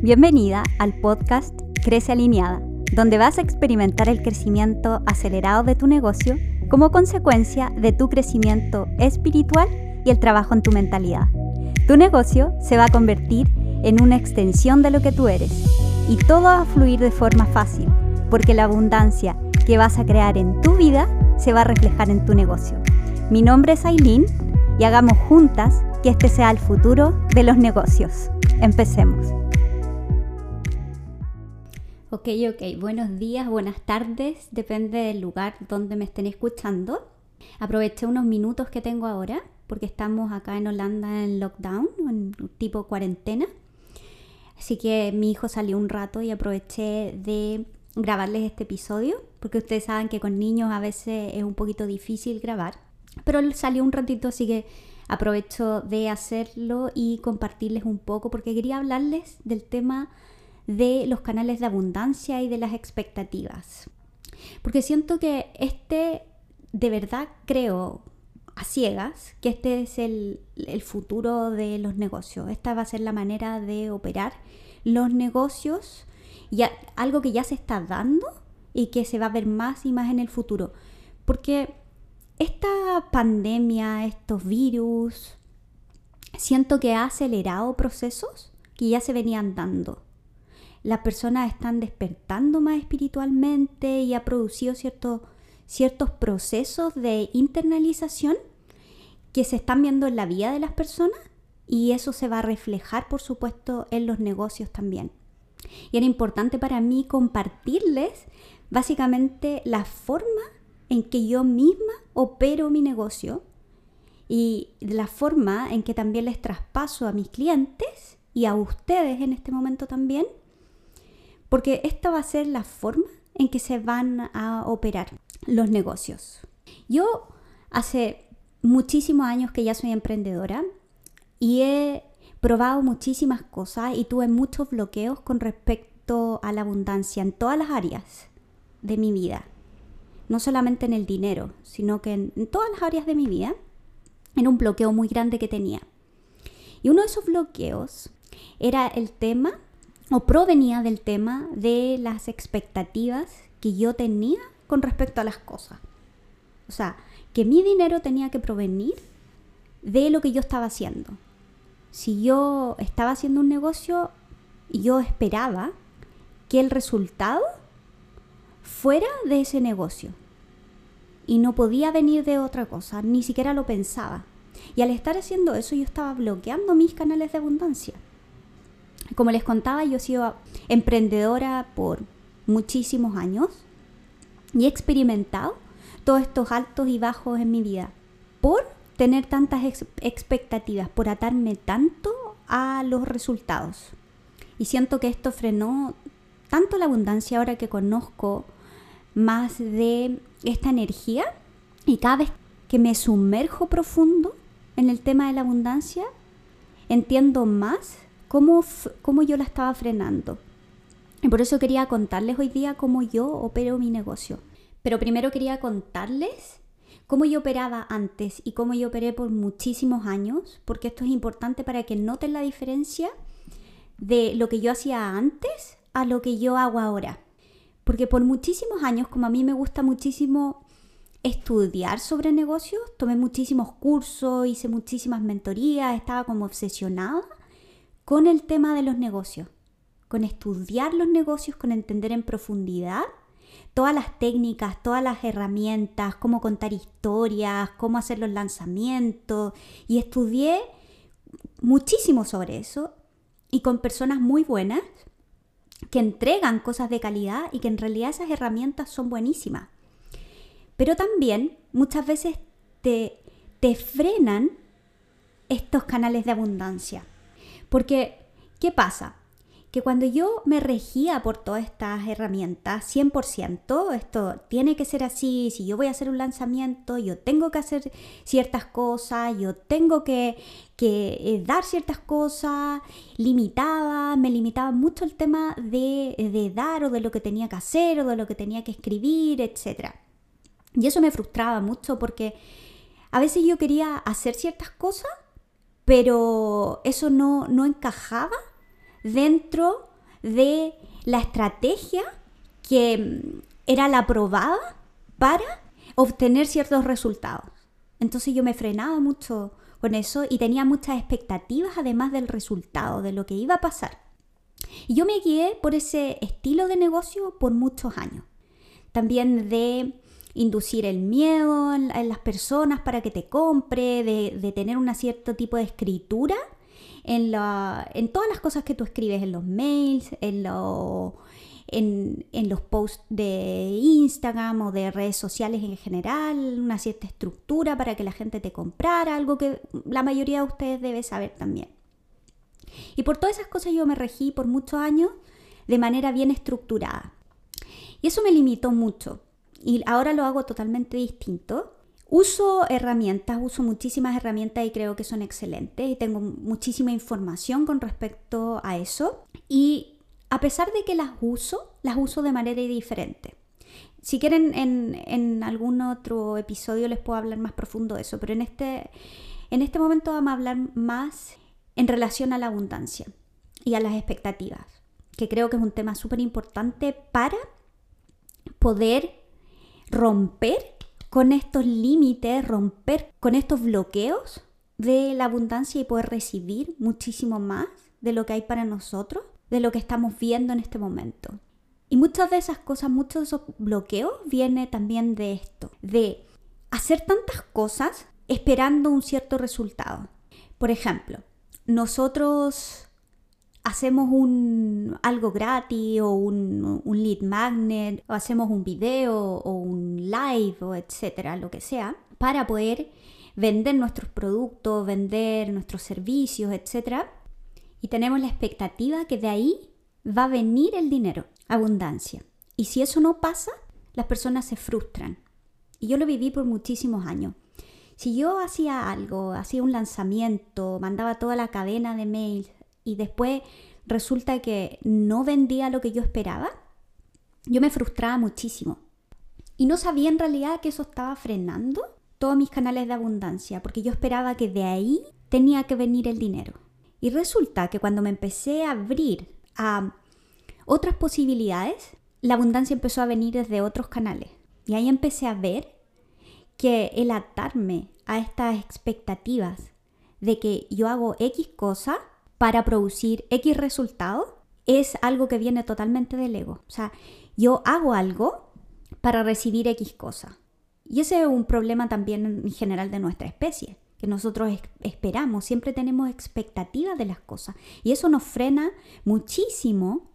Bienvenida al podcast Crece Alineada, donde vas a experimentar el crecimiento acelerado de tu negocio como consecuencia de tu crecimiento espiritual y el trabajo en tu mentalidad. Tu negocio se va a convertir en una extensión de lo que tú eres y todo va a fluir de forma fácil, porque la abundancia que vas a crear en tu vida se va a reflejar en tu negocio. Mi nombre es Aileen y hagamos juntas que este sea el futuro de los negocios. Empecemos. Ok, ok, buenos días, buenas tardes, depende del lugar donde me estén escuchando. Aproveché unos minutos que tengo ahora porque estamos acá en Holanda en lockdown, en tipo cuarentena. Así que mi hijo salió un rato y aproveché de grabarles este episodio, porque ustedes saben que con niños a veces es un poquito difícil grabar. Pero salió un ratito, así que aprovecho de hacerlo y compartirles un poco, porque quería hablarles del tema de los canales de abundancia y de las expectativas. Porque siento que este, de verdad creo a ciegas, que este es el, el futuro de los negocios. Esta va a ser la manera de operar los negocios, y algo que ya se está dando y que se va a ver más y más en el futuro. Porque esta pandemia, estos virus, siento que ha acelerado procesos que ya se venían dando. Las personas están despertando más espiritualmente y ha producido ciertos procesos de internalización que se están viendo en la vida de las personas y eso se va a reflejar, por supuesto, en los negocios también. Y era importante para mí compartirles básicamente la forma en que yo misma opero mi negocio y la forma en que también les traspaso a mis clientes y a ustedes en este momento también, porque esta va a ser la forma en que se van a operar los negocios. Yo hace muchísimos años que ya soy emprendedora y he probado muchísimas cosas y tuve muchos bloqueos con respecto a la abundancia en todas las áreas de mi vida no solamente en el dinero, sino que en, todas las áreas de mi vida, era un bloqueo muy grande que tenía. Y uno de esos bloqueos era el tema, o provenía del tema de las expectativas que yo tenía con respecto a las cosas. O sea, que mi dinero tenía que provenir de lo que yo estaba haciendo. Si yo estaba haciendo un negocio, yo esperaba que el resultado fuera de ese negocio. Y no podía venir de otra cosa, ni siquiera lo pensaba. Y al estar haciendo eso yo estaba bloqueando mis canales de abundancia. Como les contaba, yo he sido emprendedora por muchísimos años y he experimentado todos estos altos y bajos en mi vida por tener tantas expectativas, por atarme tanto a los resultados. Y siento que esto frenó tanto la abundancia ahora que conozco más de esta energía y cada vez que me sumerjo profundo en el tema de la abundancia, entiendo más cómo, cómo yo la estaba frenando. Y por eso quería contarles hoy día cómo yo opero mi negocio. Pero primero quería contarles cómo yo operaba antes y cómo yo operé por muchísimos años, porque esto es importante para que noten la diferencia de lo que yo hacía antes a lo que yo hago ahora. Porque por muchísimos años, como a mí me gusta muchísimo estudiar sobre negocios, tomé muchísimos cursos, hice muchísimas mentorías, estaba como obsesionada con el tema de los negocios, con estudiar los negocios, con entender en profundidad todas las técnicas, todas las herramientas, cómo contar historias, cómo hacer los lanzamientos y estudié muchísimo sobre eso y con personas muy buenas que entregan cosas de calidad y que en realidad esas herramientas son buenísimas. Pero también muchas veces te, te frenan estos canales de abundancia. Porque, ¿qué pasa? que cuando yo me regía por todas estas herramientas, 100%, esto tiene que ser así, si yo voy a hacer un lanzamiento, yo tengo que hacer ciertas cosas, yo tengo que, eh, dar ciertas cosas, limitaba, me limitaba mucho el tema de, de dar o de lo que tenía que hacer o de lo que tenía que escribir, etc. Y eso me frustraba mucho porque a veces yo quería hacer ciertas cosas, pero eso no, no encajaba dentro de la estrategia que mm, era la probada para obtener ciertos resultados. Entonces yo me frenaba mucho con eso y tenía muchas expectativas además del resultado, de lo que iba a pasar. Y yo me guié por ese estilo de negocio por muchos años. También de inducir el miedo en, las personas para que te compre, de, tener un cierto tipo de escritura en, en, todas las cosas que tú escribes, en los mails, en, en, los posts de Instagram o de redes sociales en general, una cierta estructura para que la gente te comprara, algo que la mayoría de ustedes debe saber también. Y por todas esas cosas yo me regí por muchos años de manera bien estructurada. Y eso me limitó mucho. Y ahora lo hago totalmente distinto. Uso herramientas, uso muchísimas herramientas y creo que son excelentes y tengo muchísima información con respecto a eso. Y a pesar de que las uso, las uso de manera diferente. Si quieren, en, algún otro episodio les puedo hablar más profundo de eso, pero en este, en este momento vamos a hablar más en relación a la abundancia y a las expectativas, que creo que es un tema súper importante para poder romper con estos límites, romper con estos bloqueos de la abundancia y poder recibir muchísimo más de lo que hay para nosotros, de lo que estamos viendo en este momento. Y muchas de esas cosas, muchos de esos bloqueos viene también de esto, de hacer tantas cosas esperando un cierto resultado. Por ejemplo, nosotros hacemos un, algo gratis o un, un, lead magnet o hacemos un video o un live o etcétera, lo que sea, para poder vender nuestros productos, vender nuestros servicios, etcétera. Y tenemos la expectativa que de ahí va a venir el dinero, abundancia. Y si eso no pasa, las personas se frustran. Y yo lo viví por muchísimos años. Si yo hacía algo, hacía un lanzamiento, mandaba toda la cadena de mails y después resulta que no vendía lo que yo esperaba, yo me frustraba muchísimo. Y no sabía en realidad que eso estaba frenando todos mis canales de abundancia, porque yo esperaba que de ahí tenía que venir el dinero. Y resulta que cuando me empecé a abrir a otras posibilidades, la abundancia empezó a venir desde otros canales. Y ahí empecé a ver que el atarme a estas expectativas de que yo hago X cosa para producir X resultado es algo que viene totalmente del ego. O sea, yo hago algo para recibir X cosa. Y ese es un problema también en general de nuestra especie, que nosotros esperamos, siempre tenemos expectativas de las cosas. Y eso nos frena muchísimo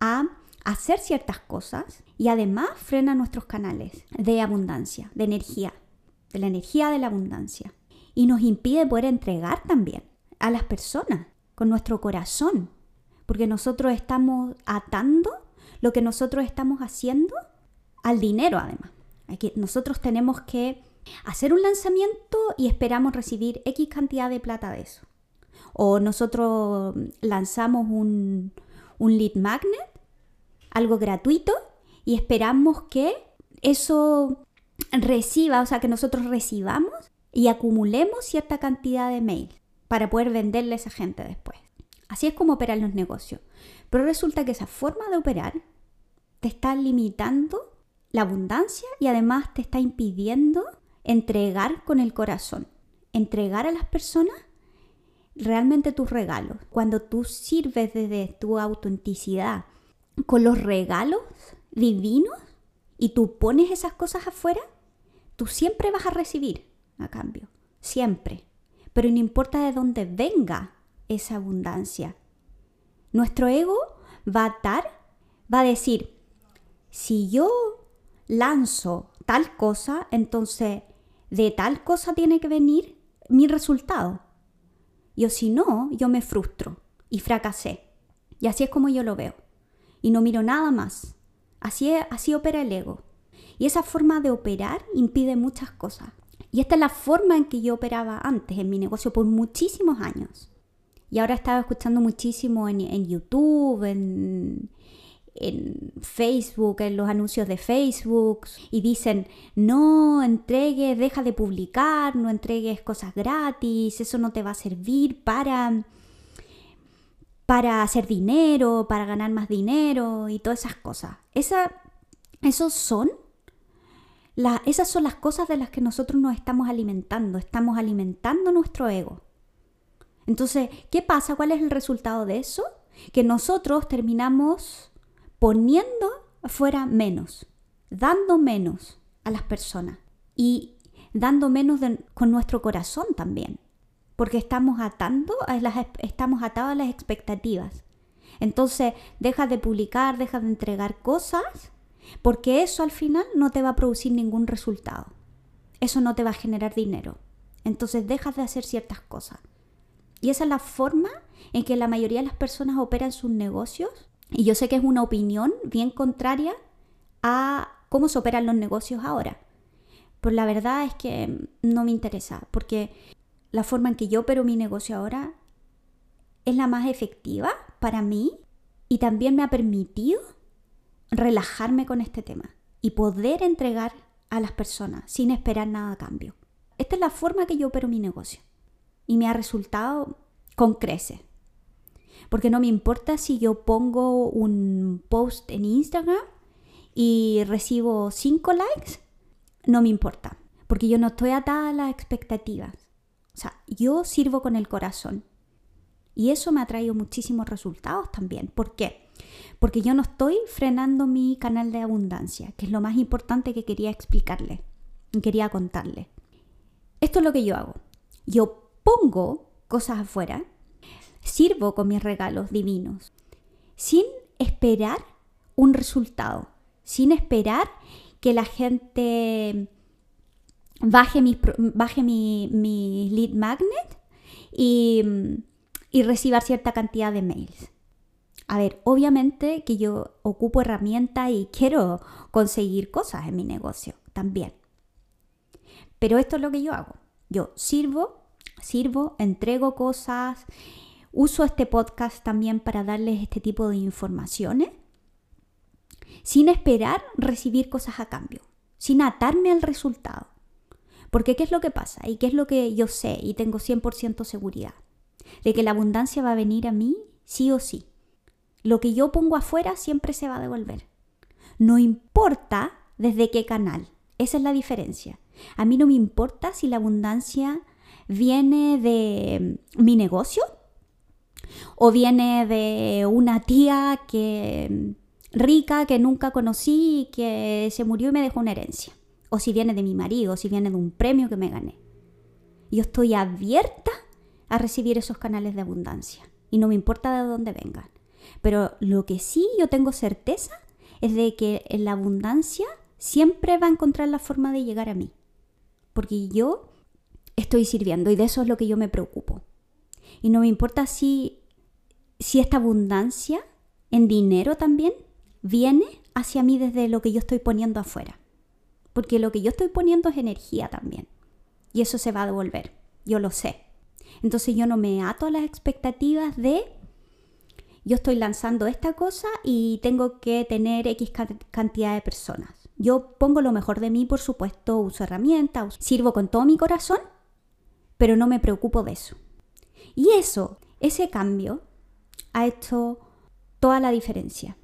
a hacer ciertas cosas y además frena nuestros canales de abundancia, de energía, de la energía de la abundancia. Y nos impide poder entregar también a las personas con nuestro corazón, porque nosotros estamos atando lo que nosotros estamos haciendo al dinero además. Aquí nosotros tenemos que hacer un lanzamiento y esperamos recibir X cantidad de plata de eso. O nosotros lanzamos un, un lead magnet, algo gratuito, y esperamos que eso reciba, o sea, que nosotros recibamos y acumulemos cierta cantidad de mail para poder venderle a esa gente después. Así es como operan los negocios. Pero resulta que esa forma de operar te está limitando la abundancia y además te está impidiendo entregar con el corazón, entregar a las personas realmente tus regalos. Cuando tú sirves desde tu autenticidad con los regalos divinos y tú pones esas cosas afuera, tú siempre vas a recibir a cambio, siempre pero no importa de dónde venga esa abundancia. Nuestro ego va a atar, va a decir, si yo lanzo tal cosa, entonces de tal cosa tiene que venir mi resultado. Y o si no, yo me frustro y fracasé. Y así es como yo lo veo. Y no miro nada más. Así, así opera el ego. Y esa forma de operar impide muchas cosas. Y esta es la forma en que yo operaba antes en mi negocio por muchísimos años. Y ahora estaba escuchando muchísimo en, YouTube, en, Facebook, en los anuncios de Facebook, y dicen, no entregues, deja de publicar, no entregues cosas gratis, eso no te va a servir para, para hacer dinero, para ganar más dinero y todas esas cosas. Esa, esos son esas son las cosas de las que nosotros nos estamos alimentando, estamos alimentando nuestro ego. Entonces, ¿qué pasa? ¿Cuál es el resultado de eso? Que nosotros terminamos poniendo afuera menos, dando menos a las personas y dando menos con nuestro corazón también, porque estamos atando a las, estamos atados a las expectativas. Entonces, dejas de publicar, dejas de entregar cosas, porque eso al final no te va a producir ningún resultado. Eso no te va a generar dinero. Entonces, dejas de hacer ciertas cosas. Y esa es la forma en que la mayoría de las personas operan sus negocios. Y yo sé que es una opinión bien contraria a cómo se operan los negocios ahora. Pero la verdad es que no me interesa, porque la forma en que yo opero mi negocio ahora es la más efectiva para mí y también me ha permitido relajarme con este tema y poder entregar a las personas sin esperar nada a cambio. Esta es la forma que yo opero mi negocio y me ha resultado con crece. Porque no me importa si yo pongo un post en Instagram y recibo 5 likes, no me importa, porque yo no estoy atada a las expectativas. O sea, yo sirvo con el corazón. Y eso me ha traído muchísimos resultados también. ¿Por qué? Porque yo no estoy frenando mi canal de abundancia, que es lo más importante que quería explicarle, quería contarle. Esto es lo que yo hago. Yo pongo cosas afuera, sirvo con mis regalos divinos, sin esperar un resultado, sin esperar que la gente baje mi, baje mi, lead magnet y, y reciba cierta cantidad de mails. A ver, obviamente que yo ocupo herramientas y quiero conseguir cosas en mi negocio también. Pero esto es lo que yo hago. Yo sirvo sirvo, entrego cosas, uso este podcast también para darles este tipo de informaciones, sin esperar recibir cosas a cambio, sin atarme al resultado. Porque ¿qué es lo que pasa? Y qué es lo que yo sé y tengo 100% seguridad. De que la abundancia va a venir a mí sí o sí. Lo que yo pongo afuera siempre se va a devolver. No importa desde qué canal. Esa es la diferencia. A mí no me importa si la abundancia viene de mi negocio o viene de una tía que rica que nunca conocí y que se murió y me dejó una herencia. O si viene de mi marido, o si viene de un premio que me gané. Yo estoy abierta a recibir esos canales de abundancia y no me importa de dónde vengan. Pero lo que sí yo tengo certeza es de que la abundancia siempre va a encontrar la forma de llegar a mí. Porque yo estoy sirviendo y de eso es lo que yo me preocupo. Y no me importa si, si esta abundancia en dinero también viene hacia mí desde lo que yo estoy poniendo afuera. Porque lo que yo estoy poniendo es energía también. Y eso se va a devolver. Yo lo sé. Entonces yo no me ato a las expectativas de yo estoy lanzando esta cosa y tengo que tener X cantidad de personas. Yo pongo lo mejor de mí, por supuesto, uso herramientas, sirvo con todo mi corazón pero no me preocupo de eso. Y eso, ese cambio, ha hecho toda la diferencia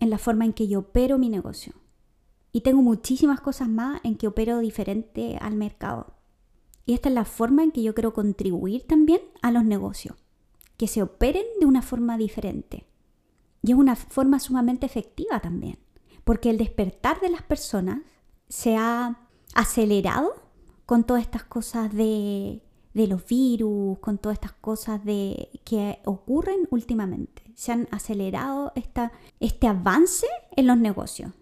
en la forma en que yo opero mi negocio. Y tengo muchísimas cosas más en que opero diferente al mercado. Y esta es la forma en que yo quiero contribuir también a los negocios, que se operen de una forma diferente. Y es una forma sumamente efectiva también, porque el despertar de las personas se ha acelerado con todas estas cosas de, los virus, con todas estas cosas de, que ocurren últimamente. Se han acelerado esta, este avance en los negocios.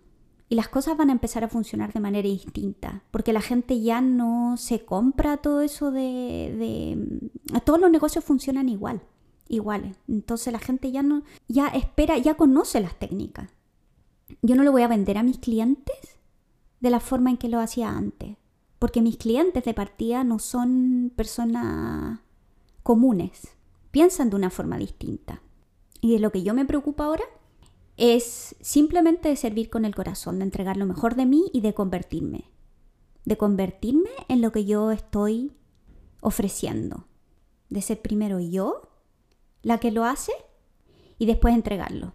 Y las cosas van a empezar a funcionar de manera distinta, porque la gente ya no se compra todo eso de, de todos los negocios funcionan igual, iguales. Entonces la gente ya no ya espera, ya conoce las técnicas. Yo no le voy a vender a mis clientes de la forma en que lo hacía antes porque mis clientes de partida no son personas comunes, piensan de una forma distinta. Y de lo que yo me preocupo ahora es simplemente de servir con el corazón, de entregar lo mejor de mí y de convertirme. De convertirme en lo que yo estoy ofreciendo. De ser primero yo la que lo hace y después entregarlo.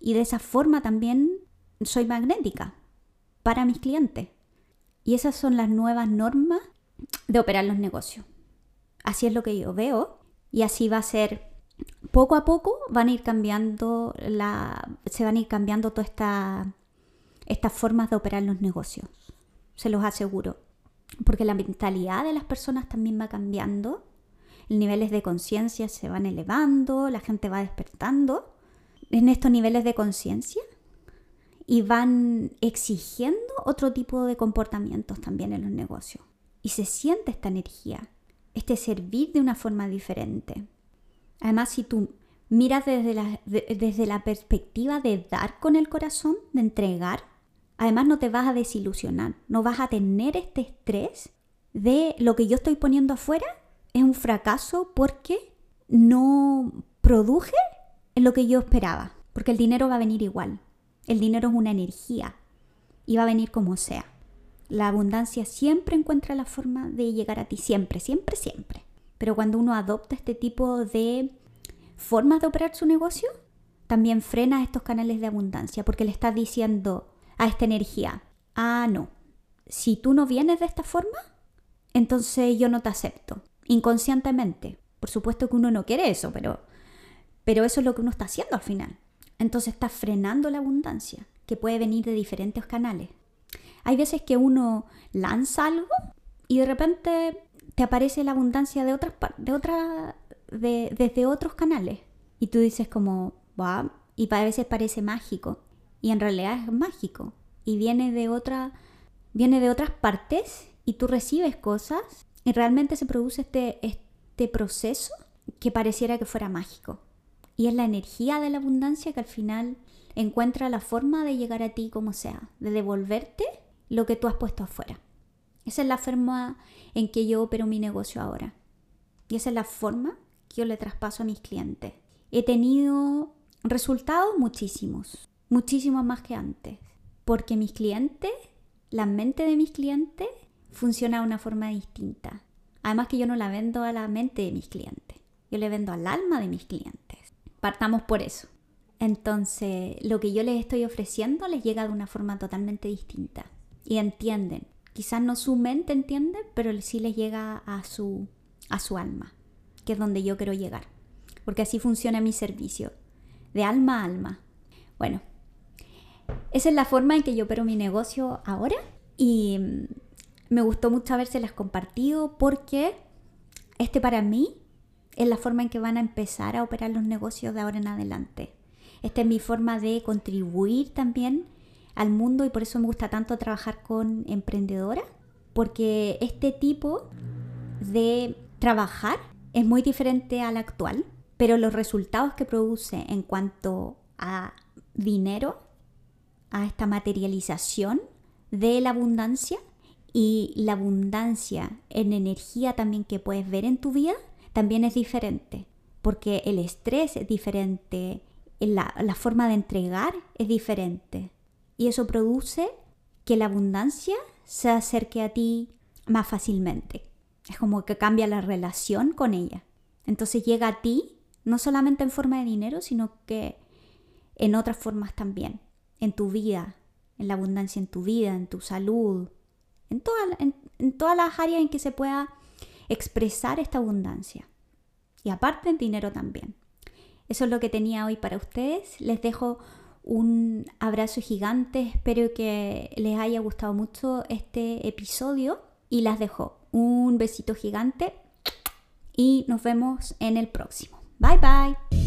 Y de esa forma también soy magnética para mis clientes. Y esas son las nuevas normas de operar los negocios. Así es lo que yo veo y así va a ser poco a poco van a ir cambiando se van a ir cambiando todas estas formas de operar los negocios. Se los aseguro. Porque la mentalidad de las personas también va cambiando, niveles de conciencia se van elevando, la gente va despertando en estos niveles de conciencia y van exigiendo otro tipo de comportamientos también en los negocios. Y se siente esta energía, este servir de una forma diferente. Además, si tú miras desde la, desde la perspectiva de dar con el corazón, de entregar, además no te vas a desilusionar, no vas a tener este estrés de lo que yo estoy poniendo afuera es un fracaso porque no produje lo que yo esperaba, porque el dinero va a venir igual. El dinero es una energía y va a venir como sea. La abundancia siempre encuentra la forma de llegar a ti, siempre, siempre, siempre. Pero cuando uno adopta este tipo de formas de operar su negocio, también frena estos canales de abundancia porque le estás diciendo a esta energía, ah, no, si tú no vienes de esta forma, entonces yo no te acepto, inconscientemente. Por supuesto que uno no quiere eso, pero, pero eso es lo que uno está haciendo al final. Entonces está frenando la abundancia, que puede venir de diferentes canales. Hay veces que uno lanza algo y de repente te aparece la abundancia de otras de otra, de, desde otros canales. Y tú dices como, wow, y a veces parece mágico. Y en realidad es mágico. Y viene de otra, viene de otras partes y tú recibes cosas y realmente se produce este, este proceso que pareciera que fuera mágico. Y es la energía de la abundancia que al final encuentra la forma de llegar a ti como sea, de devolverte lo que tú has puesto afuera. Esa es la forma en que yo opero mi negocio ahora. Y esa es la forma que yo le traspaso a mis clientes. He tenido resultados muchísimos, muchísimos más que antes. Porque mis clientes, la mente de mis clientes, funciona de una forma distinta. Además que yo no la vendo a la mente de mis clientes, yo le vendo al alma de mis clientes. Partamos por eso. Entonces, lo que yo les estoy ofreciendo les llega de una forma totalmente distinta. Y entienden. Quizás no su mente entiende, pero sí les llega a su, a su alma, que es donde yo quiero llegar. Porque así funciona mi servicio, de alma a alma. Bueno, esa es la forma en que yo opero mi negocio ahora. Y me gustó mucho las compartido porque este para mí es la forma en que van a empezar a operar los negocios de ahora en adelante. Esta es mi forma de contribuir también al mundo y por eso me gusta tanto trabajar con emprendedoras, porque este tipo de trabajar es muy diferente al actual, pero los resultados que produce en cuanto a dinero, a esta materialización de la abundancia y la abundancia en energía también que puedes ver en tu vida, también es diferente, porque el estrés es diferente, la, forma de entregar es diferente. Y eso produce que la abundancia se acerque a ti más fácilmente. Es como que cambia la relación con ella. Entonces llega a ti no solamente en forma de dinero, sino que en otras formas también. En tu vida, en la abundancia en tu vida, en tu salud, en, en, en todas las áreas en que se pueda expresar esta abundancia. Y aparte en dinero también. Eso es lo que tenía hoy para ustedes. Les dejo un abrazo gigante. Espero que les haya gustado mucho este episodio. Y las dejo un besito gigante. Y nos vemos en el próximo. Bye bye.